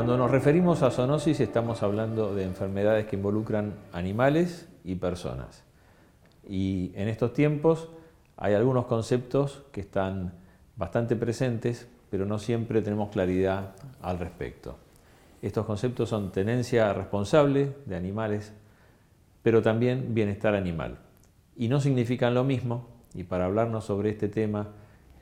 Cuando nos referimos a zoonosis estamos hablando de enfermedades que involucran animales y personas. Y en estos tiempos hay algunos conceptos que están bastante presentes, pero no siempre tenemos claridad al respecto. Estos conceptos son tenencia responsable de animales, pero también bienestar animal. Y no significan lo mismo, y para hablarnos sobre este tema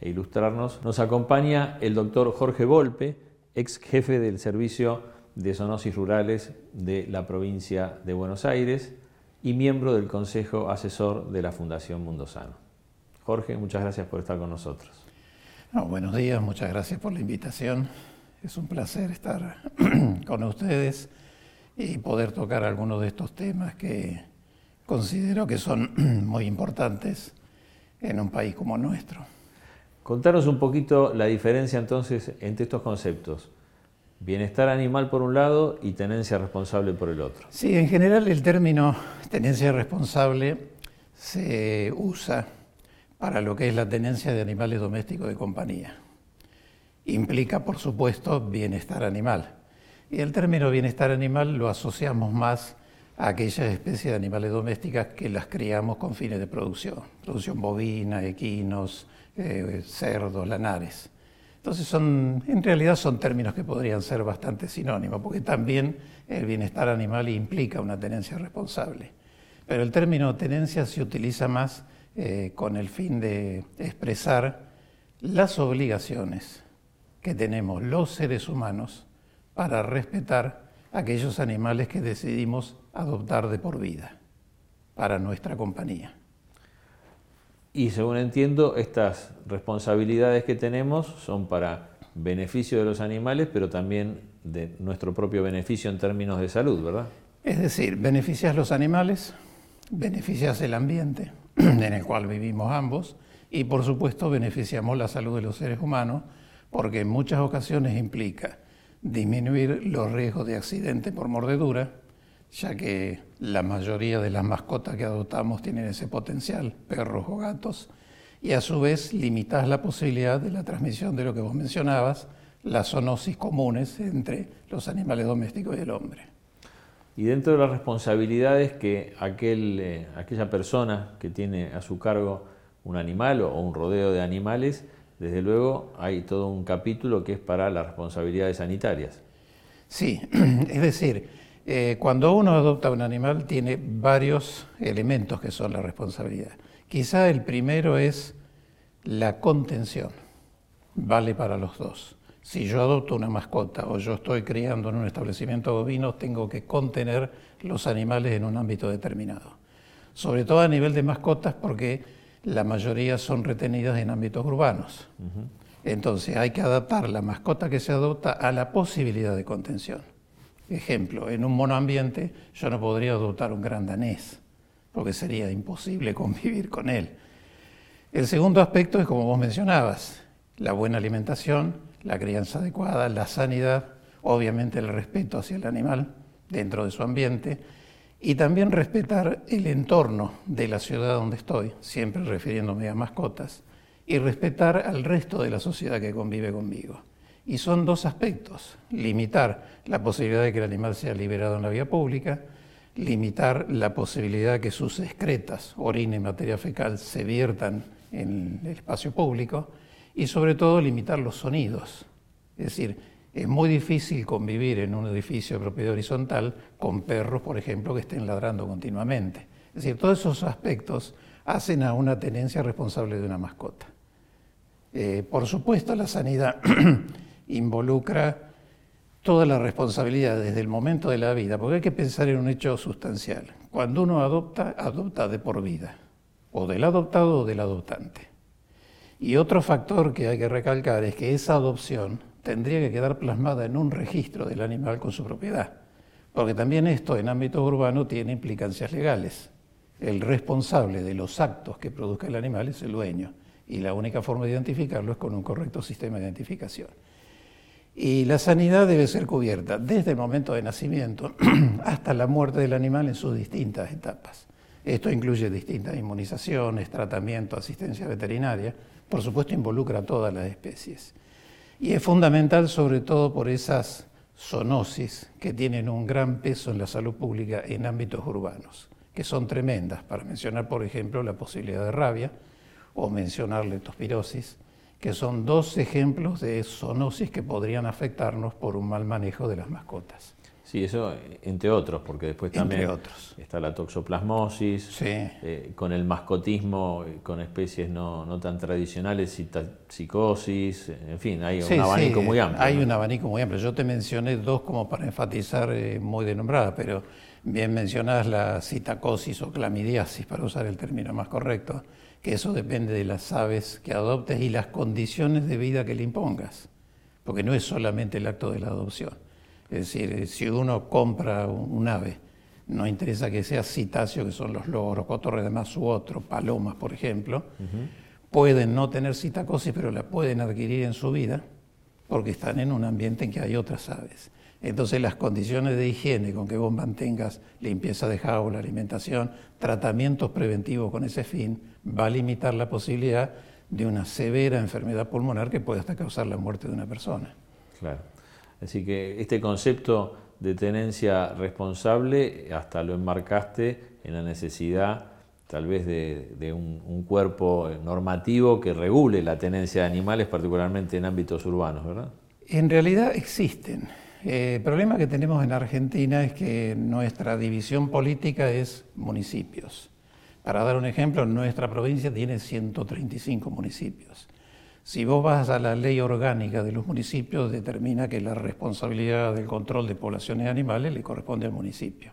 e ilustrarnos, nos acompaña el doctor Jorge Volpe, ex jefe del Servicio de Zoonosis Rurales de la provincia de Buenos Aires y miembro del Consejo Asesor de la Fundación Mundo Sano. Jorge, muchas gracias por estar con nosotros. buenos días, muchas gracias por la invitación. Es un placer estar con ustedes y poder tocar algunos de estos temas que considero que son muy importantes en un país como nuestro. Contanos un poquito la diferencia entonces entre estos conceptos. Bienestar animal por un lado y tenencia responsable por el otro. Sí, en general el término tenencia responsable se usa para lo que es la tenencia de animales domésticos de compañía. Implica, por supuesto, bienestar animal. Y el término bienestar animal lo asociamos más a aquellas especies de animales domésticas que las criamos con fines de producción, producción bovina, equinos, eh, cerdos, lanares. Entonces son, en realidad son términos que podrían ser bastante sinónimos, porque también el bienestar animal implica una tenencia responsable. Pero el término tenencia se utiliza más eh, con el fin de expresar las obligaciones que tenemos los seres humanos para respetar aquellos animales que decidimos adoptar de por vida para nuestra compañía. Y según entiendo, estas responsabilidades que tenemos son para beneficio de los animales, pero también de nuestro propio beneficio en términos de salud, ¿verdad? Es decir, beneficias los animales, beneficias el ambiente en el cual vivimos ambos y por supuesto beneficiamos la salud de los seres humanos porque en muchas ocasiones implica disminuir los riesgos de accidente por mordedura, ya que la mayoría de las mascotas que adoptamos tienen ese potencial, perros o gatos, y a su vez limitas la posibilidad de la transmisión de lo que vos mencionabas, las zoonosis comunes entre los animales domésticos y el hombre. Y dentro de las responsabilidades que aquel, eh, aquella persona que tiene a su cargo un animal o un rodeo de animales, desde luego hay todo un capítulo que es para las responsabilidades sanitarias. Sí, es decir, eh, cuando uno adopta un animal tiene varios elementos que son la responsabilidad. Quizá el primero es la contención, vale para los dos. Si yo adopto una mascota o yo estoy criando en un establecimiento bovino, tengo que contener los animales en un ámbito determinado. Sobre todo a nivel de mascotas porque la mayoría son retenidas en ámbitos urbanos. Entonces hay que adaptar la mascota que se adopta a la posibilidad de contención. Ejemplo, en un monoambiente yo no podría adoptar un gran danés, porque sería imposible convivir con él. El segundo aspecto es, como vos mencionabas, la buena alimentación, la crianza adecuada, la sanidad, obviamente el respeto hacia el animal dentro de su ambiente y también respetar el entorno de la ciudad donde estoy, siempre refiriéndome a mascotas, y respetar al resto de la sociedad que convive conmigo. Y son dos aspectos, limitar la posibilidad de que el animal sea liberado en la vía pública, limitar la posibilidad de que sus excretas, orina y materia fecal se viertan en el espacio público y sobre todo limitar los sonidos. Es decir, es muy difícil convivir en un edificio de propiedad horizontal con perros, por ejemplo, que estén ladrando continuamente. Es decir, todos esos aspectos hacen a una tenencia responsable de una mascota. Eh, por supuesto, la sanidad involucra toda la responsabilidad desde el momento de la vida, porque hay que pensar en un hecho sustancial. Cuando uno adopta, adopta de por vida, o del adoptado o del adoptante. Y otro factor que hay que recalcar es que esa adopción tendría que quedar plasmada en un registro del animal con su propiedad, porque también esto en ámbito urbano tiene implicancias legales. El responsable de los actos que produzca el animal es el dueño, y la única forma de identificarlo es con un correcto sistema de identificación. Y la sanidad debe ser cubierta desde el momento de nacimiento hasta la muerte del animal en sus distintas etapas. Esto incluye distintas inmunizaciones, tratamiento, asistencia veterinaria. Por supuesto, involucra a todas las especies. Y es fundamental sobre todo por esas zoonosis que tienen un gran peso en la salud pública en ámbitos urbanos, que son tremendas, para mencionar, por ejemplo, la posibilidad de rabia o mencionar leptospirosis, que son dos ejemplos de zoonosis que podrían afectarnos por un mal manejo de las mascotas. Sí, eso entre otros, porque después también está la toxoplasmosis, eh, con el mascotismo, eh, con especies no, tan tradicionales, psicosis, en fin, hay un abanico muy amplio. Hay un abanico muy amplio. Yo te mencioné dos como para enfatizar eh, muy de nombrada, pero bien mencionadas la citacosis o clamidiasis, para usar el término más correcto, que eso depende de las aves que adoptes y las condiciones de vida que le impongas, porque no es solamente el acto de la adopción es decir, si uno compra un ave, no interesa que sea citáceo, que son los loros, cotorres de más u otro, palomas, por ejemplo, pueden no tener citacosis, pero la pueden adquirir en su vida porque están en un ambiente en que hay otras aves. Entonces las condiciones de higiene con que vos mantengas limpieza de jaula, alimentación, tratamientos preventivos con ese fin, va a limitar la posibilidad de una severa enfermedad pulmonar que puede hasta causar la muerte de una persona. Claro. Así que este concepto de tenencia responsable hasta lo enmarcaste en la necesidad tal vez de, un, cuerpo normativo que regule la tenencia de animales, particularmente en ámbitos urbanos, ¿verdad? En realidad existen. Eh, el problema que tenemos en Argentina es que nuestra división política es municipios. Para dar un ejemplo, nuestra provincia tiene 135 municipios. Si vos vas a la ley orgánica de los municipios, determina que la responsabilidad del control de poblaciones animales le corresponde al municipio.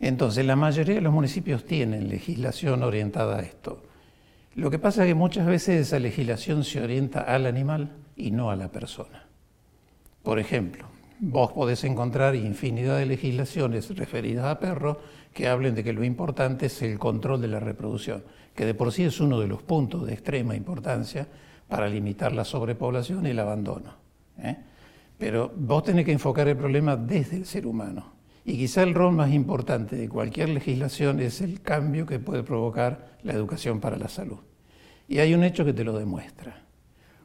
Entonces, la mayoría de los municipios tienen legislación orientada a esto. Lo que pasa es que muchas veces esa legislación se orienta al animal y no a la persona. Por ejemplo, vos podés encontrar infinidad de legislaciones referidas a perros que hablen de que lo importante es el control de la reproducción, que de por sí es uno de los puntos de extrema importancia para limitar la sobrepoblación y el abandono. ¿eh? Pero vos tenés que enfocar el problema desde el ser humano. Y quizá el rol más importante de cualquier legislación es el cambio que puede provocar la educación para la salud. Y hay un hecho que te lo demuestra.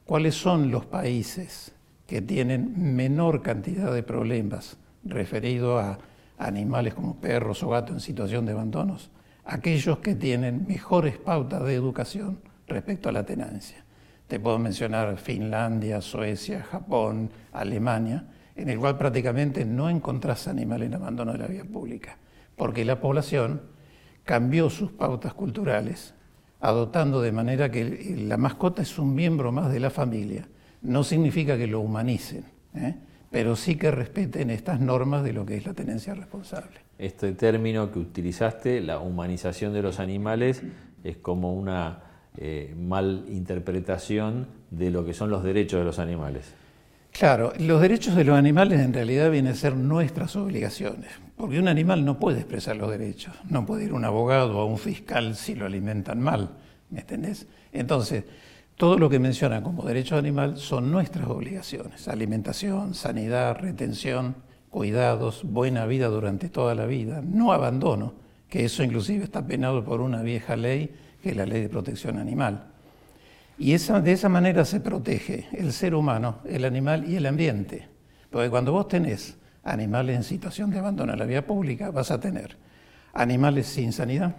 ¿Cuáles son los países que tienen menor cantidad de problemas referidos a animales como perros o gatos en situación de abandonos? Aquellos que tienen mejores pautas de educación respecto a la tenancia. Te puedo mencionar Finlandia, Suecia, Japón, Alemania, en el cual prácticamente no encontrás animales en abandono de la vía pública, porque la población cambió sus pautas culturales, adoptando de manera que la mascota es un miembro más de la familia. No significa que lo humanicen, ¿eh? pero sí que respeten estas normas de lo que es la tenencia responsable. Este término que utilizaste, la humanización de los animales, es como una eh, mal interpretación de lo que son los derechos de los animales. Claro, los derechos de los animales en realidad vienen a ser nuestras obligaciones, porque un animal no puede expresar los derechos, no puede ir a un abogado o un fiscal si lo alimentan mal, ¿me entendés? Entonces, todo lo que mencionan como derecho animal son nuestras obligaciones, alimentación, sanidad, retención, cuidados, buena vida durante toda la vida, no abandono, que eso inclusive está penado por una vieja ley que es la ley de protección animal. Y de esa manera se protege el ser humano, el animal y el ambiente. Porque cuando vos tenés animales en situación de abandono en la vía pública, vas a tener animales sin sanidad,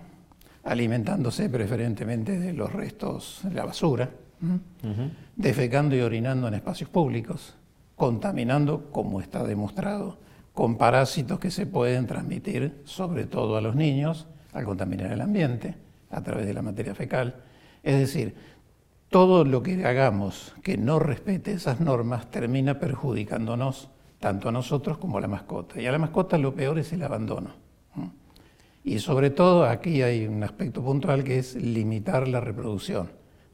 alimentándose preferentemente de los restos la basura, defecando y orinando en espacios públicos, contaminando, como está demostrado, con parásitos que se pueden transmitir sobre todo a los niños al contaminar el ambiente a través de la materia fecal. Es decir, todo lo que hagamos que no respete esas normas termina perjudicándonos tanto a nosotros como a la mascota. Y a la mascota lo peor es el abandono. Y sobre todo aquí hay un aspecto puntual que es limitar la reproducción,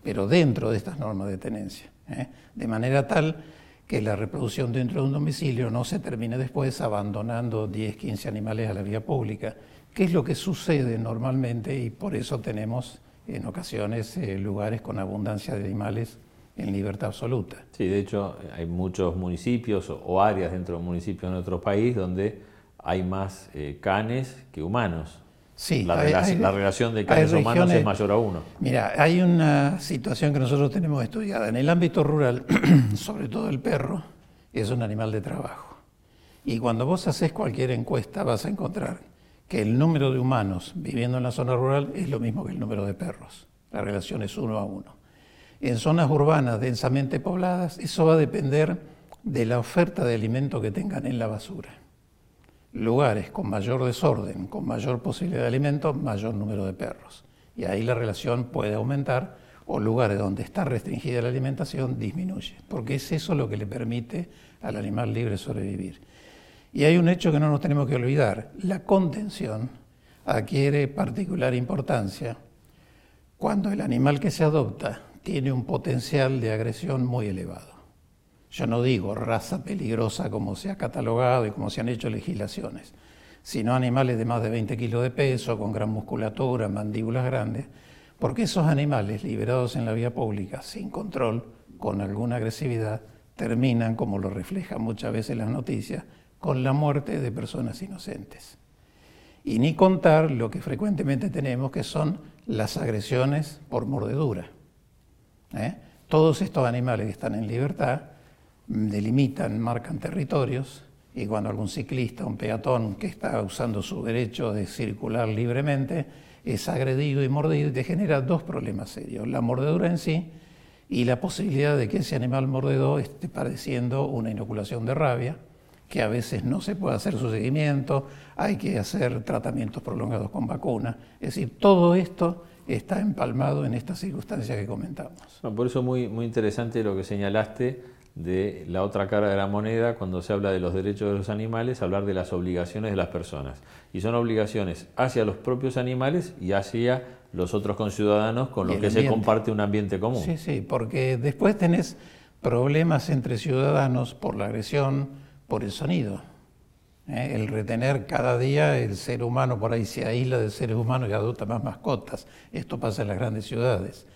pero dentro de estas normas de tenencia. ¿eh? De manera tal que la reproducción dentro de un domicilio no se termine después abandonando 10, 15 animales a la vía pública ¿Qué es lo que sucede normalmente? Y por eso tenemos en ocasiones eh, lugares con abundancia de animales en libertad absoluta. Sí, de hecho hay muchos municipios o áreas dentro de municipios en nuestro país donde hay más eh, canes que humanos. Sí, la, la relación de canes humanos es mayor a uno. Mira, hay una situación que nosotros tenemos estudiada. En el ámbito rural, sobre todo el perro, es un animal de trabajo. Y cuando vos haces cualquier encuesta vas a encontrar que el número de humanos viviendo en la zona rural es lo mismo que el número de perros. La relación es uno a uno. En zonas urbanas densamente pobladas, eso va a depender de la oferta de alimento que tengan en la basura. Lugares con mayor desorden, con mayor posibilidad de alimento, mayor número de perros. Y ahí la relación puede aumentar o lugares donde está restringida la alimentación disminuye, porque es eso lo que le permite al animal libre sobrevivir. Y hay un hecho que no nos tenemos que olvidar, la contención adquiere particular importancia cuando el animal que se adopta tiene un potencial de agresión muy elevado. Yo no digo raza peligrosa como se ha catalogado y como se han hecho legislaciones, sino animales de más de 20 kilos de peso, con gran musculatura, mandíbulas grandes, porque esos animales liberados en la vía pública sin control, con alguna agresividad, terminan, como lo reflejan muchas veces las noticias, con la muerte de personas inocentes. Y ni contar lo que frecuentemente tenemos, que son las agresiones por mordedura. ¿eh? Todos estos animales que están en libertad delimitan, marcan territorios, y cuando algún ciclista, un peatón que está usando su derecho de circular libremente, es agredido y mordido, te genera dos problemas serios. La mordedura en sí y la posibilidad de que ese animal mordedor esté padeciendo una inoculación de rabia, que a veces no se puede hacer su seguimiento, hay que hacer tratamientos prolongados con vacuna. Es decir, todo esto está empalmado en esta circunstancia que comentamos. por eso muy, muy interesante lo que señalaste de la otra cara de la moneda cuando se habla de los derechos de los animales, hablar de las obligaciones de las personas. Y son obligaciones hacia los propios animales y hacia los otros conciudadanos con los que se comparte un ambiente común. Sí, sí, porque después tenés problemas entre ciudadanos por la agresión, por el sonido. ¿eh? El retener cada día el ser humano por ahí se aísla de seres humanos y adopta más mascotas. Esto pasa en las grandes ciudades.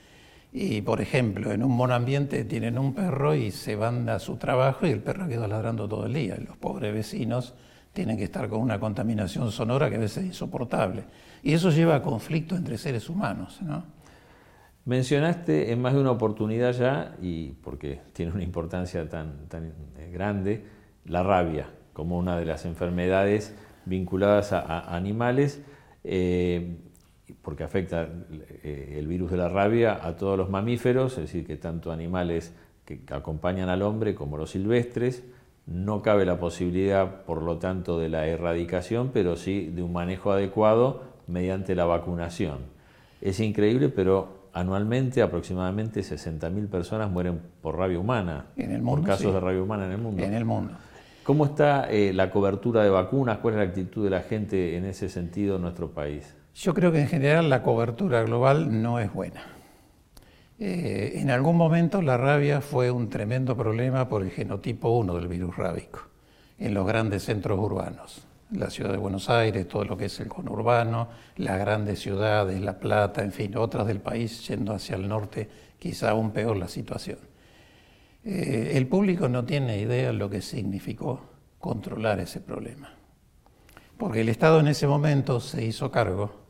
Y, por ejemplo, en un ambiente tienen un perro y se van a su trabajo y el perro queda ladrando todo el día. los pobres vecinos tienen que estar con una contaminación sonora que a veces es insoportable. Y eso lleva a conflicto entre seres humanos. ¿no? Mencionaste en más de una oportunidad ya, y porque tiene una importancia tan, tan grande, la rabia como una de las enfermedades vinculadas a, animales. Eh, porque afecta eh, el virus de la rabia a todos los mamíferos, es decir, que tanto animales que acompañan al hombre como los silvestres, no cabe la posibilidad, por lo tanto, de la erradicación, pero sí de un manejo adecuado mediante la vacunación. Es increíble, pero anualmente aproximadamente 60.000 personas mueren por rabia humana, en el mundo, por casos de rabia humana en el mundo. En el mundo. ¿Cómo está eh, la cobertura de vacunas? ¿Cuál es la actitud de la gente en ese sentido en nuestro país? Yo creo que en general la cobertura global no es buena. Eh, en algún momento la rabia fue un tremendo problema por el genotipo 1 del virus rábico en los grandes centros urbanos. La ciudad de Buenos Aires, todo lo que es el conurbano, las grandes ciudades, La Plata, en fin, otras del país yendo hacia el norte, quizá aún peor la situación. Eh, el público no tiene idea de lo que significó controlar ese problema, porque el Estado en ese momento se hizo cargo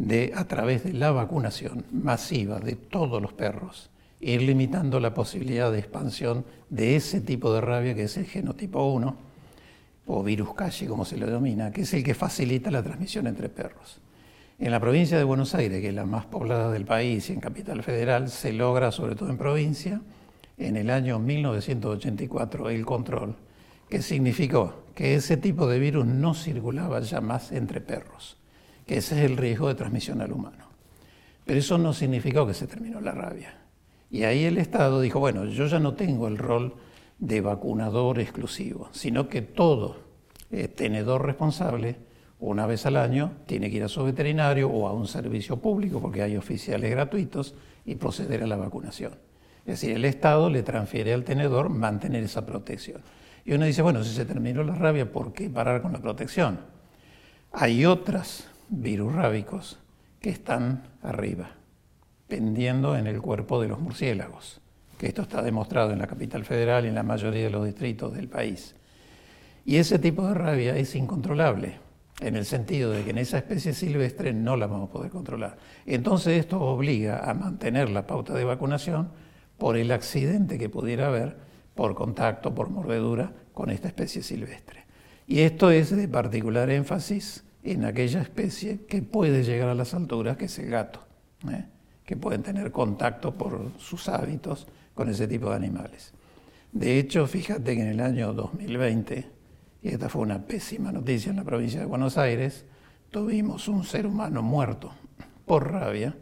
de, a través de la vacunación masiva de todos los perros, ir limitando la posibilidad de expansión de ese tipo de rabia que es el genotipo 1, o virus calle como se lo denomina, que es el que facilita la transmisión entre perros. En la provincia de Buenos Aires, que es la más poblada del país y en Capital Federal, se logra, sobre todo en provincia, en el año 1984 el control, que significó que ese tipo de virus no circulaba ya más entre perros ese es el riesgo de transmisión al humano. Pero eso no significó que se terminó la rabia. Y ahí el Estado dijo, bueno, yo ya no tengo el rol de vacunador exclusivo, sino que todo eh, tenedor responsable, una vez al año, tiene que ir a su veterinario o a un servicio público, porque hay oficiales gratuitos, y proceder a la vacunación. Es decir, el Estado le transfiere al tenedor mantener esa protección. Y uno dice, bueno, si se terminó la rabia, ¿por qué parar con la protección? Hay otras virus rábicos que están arriba, pendiendo en el cuerpo de los murciélagos, que esto está demostrado en la capital federal y en la mayoría de los distritos del país. Y ese tipo de rabia es incontrolable, en el sentido de que en esa especie silvestre no la vamos a poder controlar. Entonces esto obliga a mantener la pauta de vacunación por el accidente que pudiera haber por contacto, por mordedura con esta especie silvestre. Y esto es de particular énfasis en aquella especie que puede llegar a las alturas, que es el gato, ¿eh? que pueden tener contacto por sus hábitos con ese tipo de animales. De hecho, fíjate que en el año 2020, y esta fue una pésima noticia en la provincia de Buenos Aires, tuvimos un ser humano muerto por rabia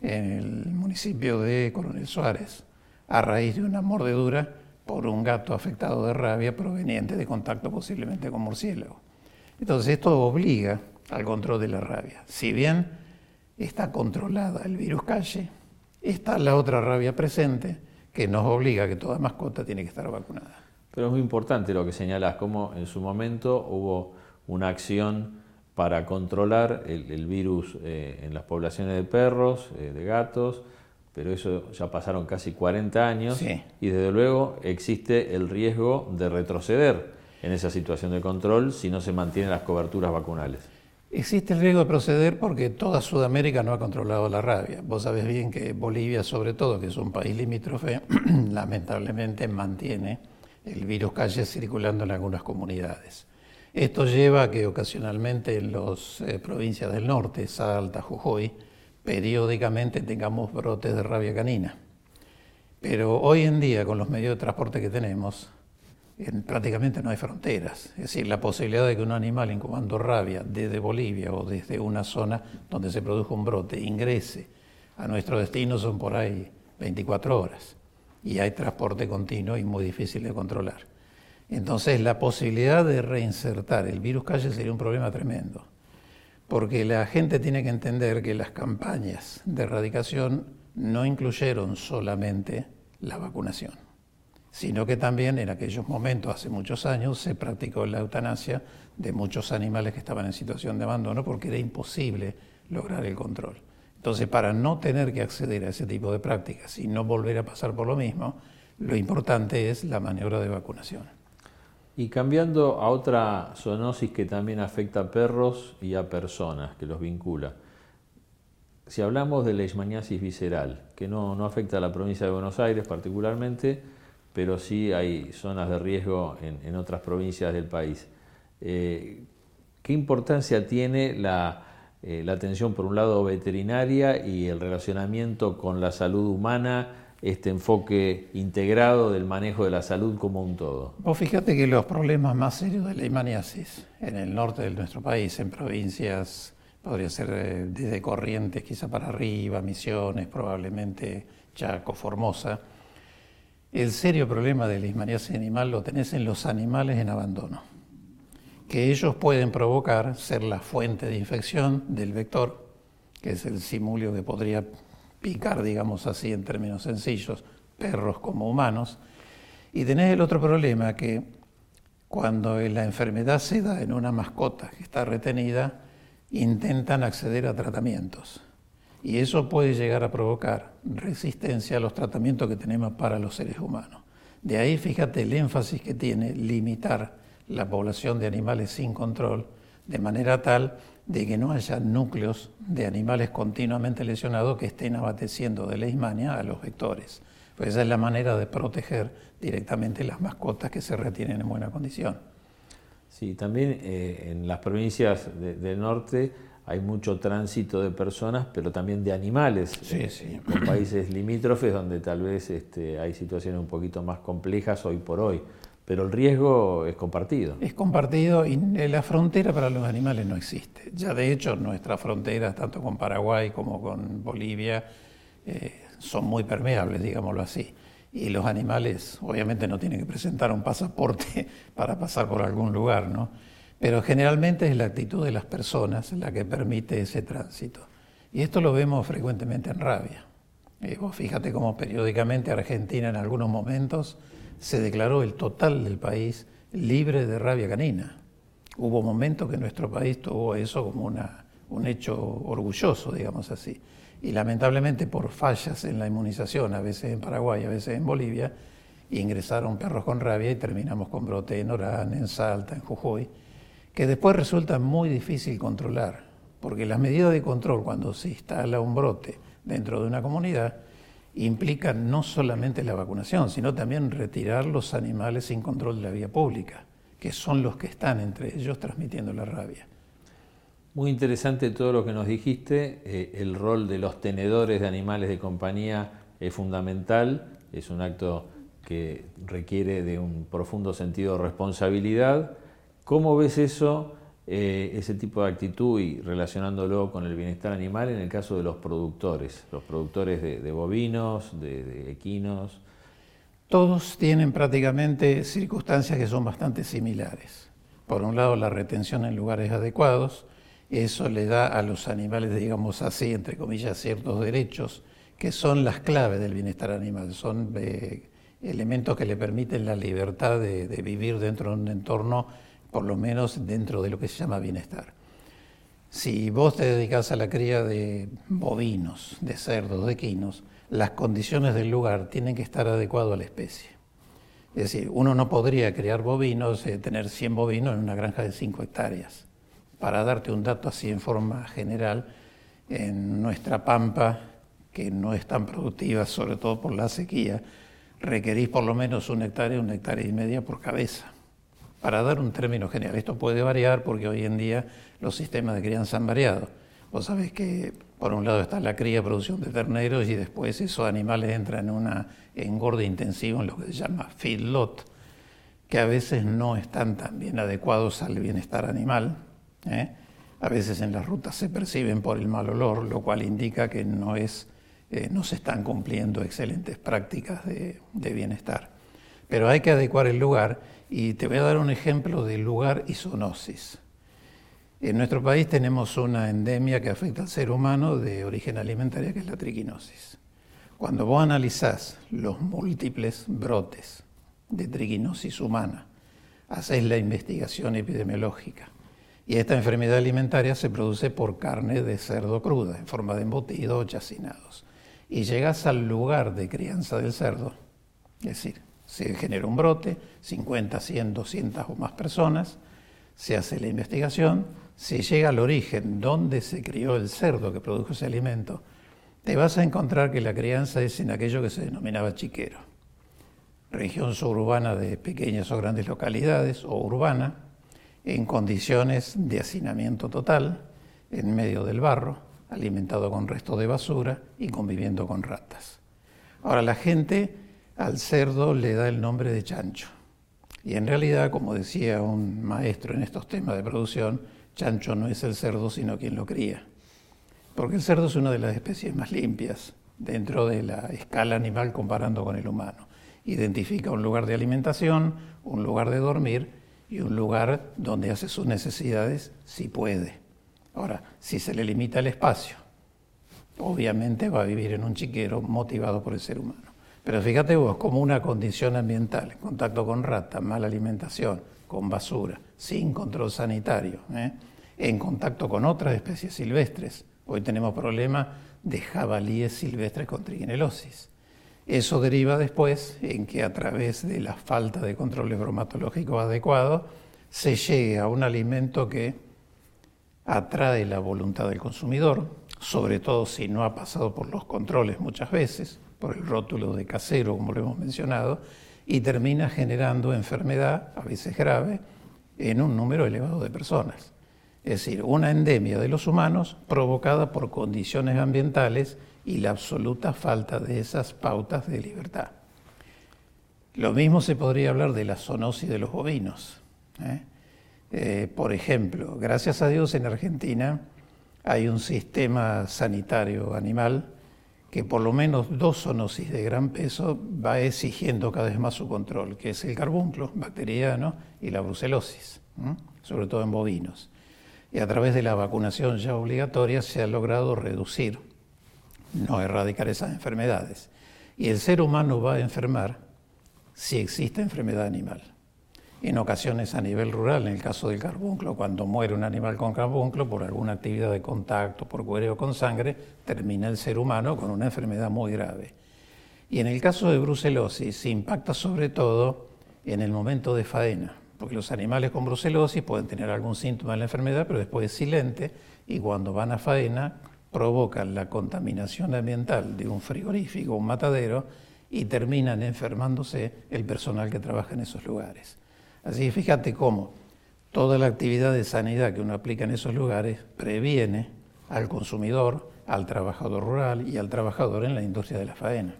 en el municipio de Coronel Suárez, a raíz de una mordedura por un gato afectado de rabia proveniente de contacto posiblemente con murciélago. Entonces esto obliga al control de la rabia. Si bien está controlada el virus calle, está la otra rabia presente que nos obliga a que toda mascota tiene que estar vacunada. Pero es muy importante lo que señalas, como en su momento hubo una acción para controlar el, virus eh, en las poblaciones de perros, eh, de gatos, pero eso ya pasaron casi 40 años y desde luego existe el riesgo de retroceder en esa situación de control si no se mantienen las coberturas vacunales. Existe el riesgo de proceder porque toda Sudamérica no ha controlado la rabia. Vos sabés bien que Bolivia, sobre todo, que es un país limítrofe, lamentablemente mantiene el virus calle circulando en algunas comunidades. Esto lleva a que ocasionalmente en las eh, provincias del norte, Salta, Jujuy, periódicamente tengamos brotes de rabia canina. Pero hoy en día, con los medios de transporte que tenemos, prácticamente no hay fronteras. Es decir, la posibilidad de que un animal incubando rabia desde Bolivia o desde una zona donde se produjo un brote ingrese a nuestro destino son por ahí 24 horas. Y hay transporte continuo y muy difícil de controlar. Entonces, la posibilidad de reinsertar el virus calle sería un problema tremendo porque la gente tiene que entender que las campañas de erradicación no incluyeron solamente la vacunación, sino que también en aquellos momentos, hace muchos años, se practicó la eutanasia de muchos animales que estaban en situación de abandono porque era imposible lograr el control. Entonces, para no tener que acceder a ese tipo de prácticas y no volver a pasar por lo mismo, lo importante es la maniobra de vacunación. Y cambiando a otra zoonosis que también afecta a perros y a personas, que los vincula. Si hablamos de la leishmaniasis visceral, que no, afecta a la provincia de Buenos Aires particularmente, pero sí hay zonas de riesgo en, otras provincias del país. Eh, ¿Qué importancia tiene la, eh, la atención, por un lado, veterinaria y el relacionamiento con la salud humana este enfoque integrado del manejo de la salud como un todo. Vos fíjate que los problemas más serios de la leishmaniasis en el norte de nuestro país, en provincias, podría ser eh, desde Corrientes quizá para arriba, Misiones, probablemente Chaco, Formosa, el serio problema de la leishmaniasis animal lo tenés en los animales en abandono, que ellos pueden provocar ser la fuente de infección del vector, que es el simulio que podría picar, digamos así, en términos sencillos, perros como humanos. Y tenés el otro problema que cuando la enfermedad se da en una mascota que está retenida, intentan acceder a tratamientos. Y eso puede llegar a provocar resistencia a los tratamientos que tenemos para los seres humanos. De ahí fíjate el énfasis que tiene limitar la población de animales sin control de manera tal de que no haya núcleos de animales continuamente lesionados que estén abateciendo de leishmania a los vectores. Pues esa es la manera de proteger directamente las mascotas que se retienen en buena condición. Sí, también eh, en las provincias del norte hay mucho tránsito de personas, pero también de animales, sí, eh, sí. con países limítrofes donde tal vez este, hay situaciones un poquito más complejas hoy por hoy pero el riesgo es compartido. Es compartido y la frontera para los animales no existe. Ya de hecho nuestras fronteras, tanto con Paraguay como con Bolivia, eh, son muy permeables, digámoslo así. Y los animales obviamente no tienen que presentar un pasaporte para pasar por algún lugar, ¿no? Pero generalmente es la actitud de las personas la que permite ese tránsito. Y esto lo vemos frecuentemente en rabia. Eh, fíjate cómo periódicamente Argentina en algunos momentos se declaró el total del país libre de rabia canina. Hubo momentos que nuestro país tuvo eso como una, un hecho orgulloso, digamos así. Y lamentablemente por fallas en la inmunización, a veces en Paraguay, a veces en Bolivia, ingresaron perros con rabia y terminamos con brote en Orán, en Salta, en Jujuy, que después resulta muy difícil controlar, porque las medidas de control cuando se instala un brote dentro de una comunidad implica no solamente la vacunación, sino también retirar los animales sin control de la vía pública, que son los que están entre ellos transmitiendo la rabia. Muy interesante todo lo que nos dijiste. Eh, el rol de los tenedores de animales de compañía es fundamental, es un acto que requiere de un profundo sentido de responsabilidad. ¿Cómo ves eso, eh, ese tipo de actitud y relacionándolo con el bienestar animal en el caso de los productores, los productores de, bovinos, de equinos? Todos tienen prácticamente circunstancias que son bastante similares. Por un lado, la retención en lugares adecuados, eso le da a los animales, digamos así, entre comillas, ciertos derechos, que son las claves del bienestar animal, son eh, elementos que le permiten la libertad de, de vivir dentro de un entorno, por lo menos dentro de lo que se llama bienestar. Si vos te dedicas a la cría de bovinos, de cerdos, de equinos, las condiciones del lugar tienen que estar adecuadas a la especie. Es decir, uno no podría criar bovinos, eh, tener 100 bovinos en una granja de 5 hectáreas. Para darte un dato así en forma general, en nuestra pampa, que no es tan productiva, sobre todo por la sequía, requerís por lo menos un hectárea, un hectárea y media por cabeza. Para dar un término general, esto puede variar porque hoy en día los sistemas de crianza han variado. Vos sabés que por un lado está la cría, producción de terneros y después esos animales entran en una engorde intensivo en lo que se llama feedlot, que a veces no están tan bien adecuados al bienestar animal. ¿eh? A veces en las rutas se perciben por el mal olor, lo cual indica que no, es, eh, no se están cumpliendo excelentes prácticas de bienestar. Pero hay que adecuar el lugar y te voy a dar un ejemplo de lugar y zoonosis. En nuestro país tenemos una endemia que afecta al ser humano de origen alimentario, que es la triquinosis. Cuando vos analizás los múltiples brotes de triquinosis humana, hacés la investigación epidemiológica. Y esta enfermedad alimentaria se produce por carne de cerdo cruda, en forma de embutido o chacinados. Y llegás al lugar de crianza del cerdo, es decir, se genera un brote, 50, 100, 200 o más personas, se hace la investigación, si llega al origen, donde se crió el cerdo que produjo ese alimento, te vas a encontrar que la crianza es en aquello que se denominaba chiquero. Región suburbana de pequeñas o grandes localidades o urbana, en condiciones de hacinamiento total, en medio del barro, alimentado con restos de basura y conviviendo con ratas. Ahora la gente al cerdo le da el nombre de chancho. Y en realidad, como decía un maestro en estos temas de producción, chancho no es el cerdo, sino quien lo cría. Porque el cerdo es una de las especies más limpias dentro de la escala animal comparando con el humano. Identifica un lugar de alimentación, un lugar de dormir y un lugar donde hace sus necesidades si puede. Ahora, si se le limita el espacio, obviamente va a vivir en un chiquero motivado por el ser humano. Pero fíjate vos, como una condición ambiental, contacto con rata, mala alimentación, con basura, sin control sanitario, ¿eh? en contacto con otras especies silvestres. Hoy tenemos problemas de jabalíes silvestres con triginelosis. Eso deriva después en que a través de la falta de controles bromatológicos adecuados se llegue a un alimento que atrae la voluntad del consumidor, sobre todo si no ha pasado por los controles muchas veces, por el rótulo de casero, como lo hemos mencionado, y termina generando enfermedad, a veces grave, en un número elevado de personas. Es decir, una endemia de los humanos provocada por condiciones ambientales y la absoluta falta de esas pautas de libertad. Lo mismo se podría hablar de la zoonosis de los bovinos. ¿eh? Eh, por ejemplo, gracias a Dios en Argentina hay un sistema sanitario animal que por lo menos dos zoonosis de gran peso va exigiendo cada vez más su control, que es el carbunclo bacteriano y la brucelosis, sobre todo en bovinos. Y a través de la vacunación ya obligatoria se ha logrado reducir, no erradicar esas enfermedades. Y el ser humano va a enfermar si existe enfermedad animal en ocasiones a nivel rural, en el caso del carbunclo, cuando muere un animal con carbunclo por alguna actividad de contacto, por cuereo con sangre, termina el ser humano con una enfermedad muy grave. Y en el caso de brucelosis impacta sobre todo en el momento de faena, porque los animales con brucelosis pueden tener algún síntoma de la enfermedad, pero después es silente y cuando van a faena provocan la contaminación ambiental de un frigorífico, un matadero, y terminan enfermándose el personal que trabaja en esos lugares. Así que fíjate cómo toda la actividad de sanidad que uno aplica en esos lugares previene al consumidor, al trabajador rural y al trabajador en la industria de la faena.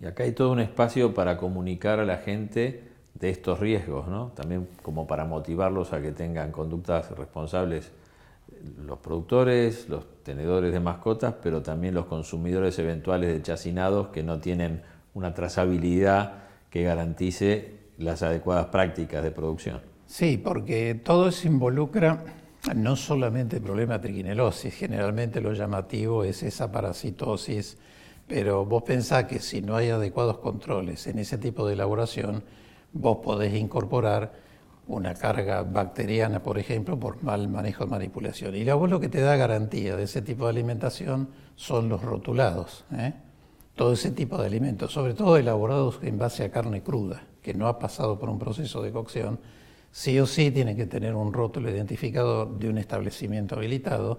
Y acá hay todo un espacio para comunicar a la gente de estos riesgos, ¿no? También como para motivarlos a que tengan conductas responsables los productores, los tenedores de mascotas, pero también los consumidores eventuales de chacinados que no tienen una trazabilidad que garantice las adecuadas prácticas de producción. Sí, porque todo eso involucra no solamente el problema de triquinelosis, generalmente lo llamativo es esa parasitosis, pero vos pensás que si no hay adecuados controles en ese tipo de elaboración, vos podés incorporar una carga bacteriana, por ejemplo, por mal manejo de manipulación. Y luego lo que te da garantía de ese tipo de alimentación son los rotulados. ¿eh? Todo ese tipo de alimentos, sobre todo elaborados en base a carne cruda, que no ha pasado por un proceso de cocción, sí o sí tienen que tener un rótulo identificador de un establecimiento habilitado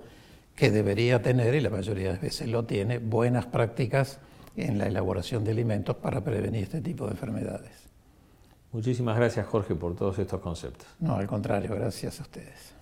que debería tener, y la mayoría de veces lo tiene, buenas prácticas en la elaboración de alimentos para prevenir este tipo de enfermedades. Muchísimas gracias Jorge por todos estos conceptos. No, al contrario, gracias a ustedes.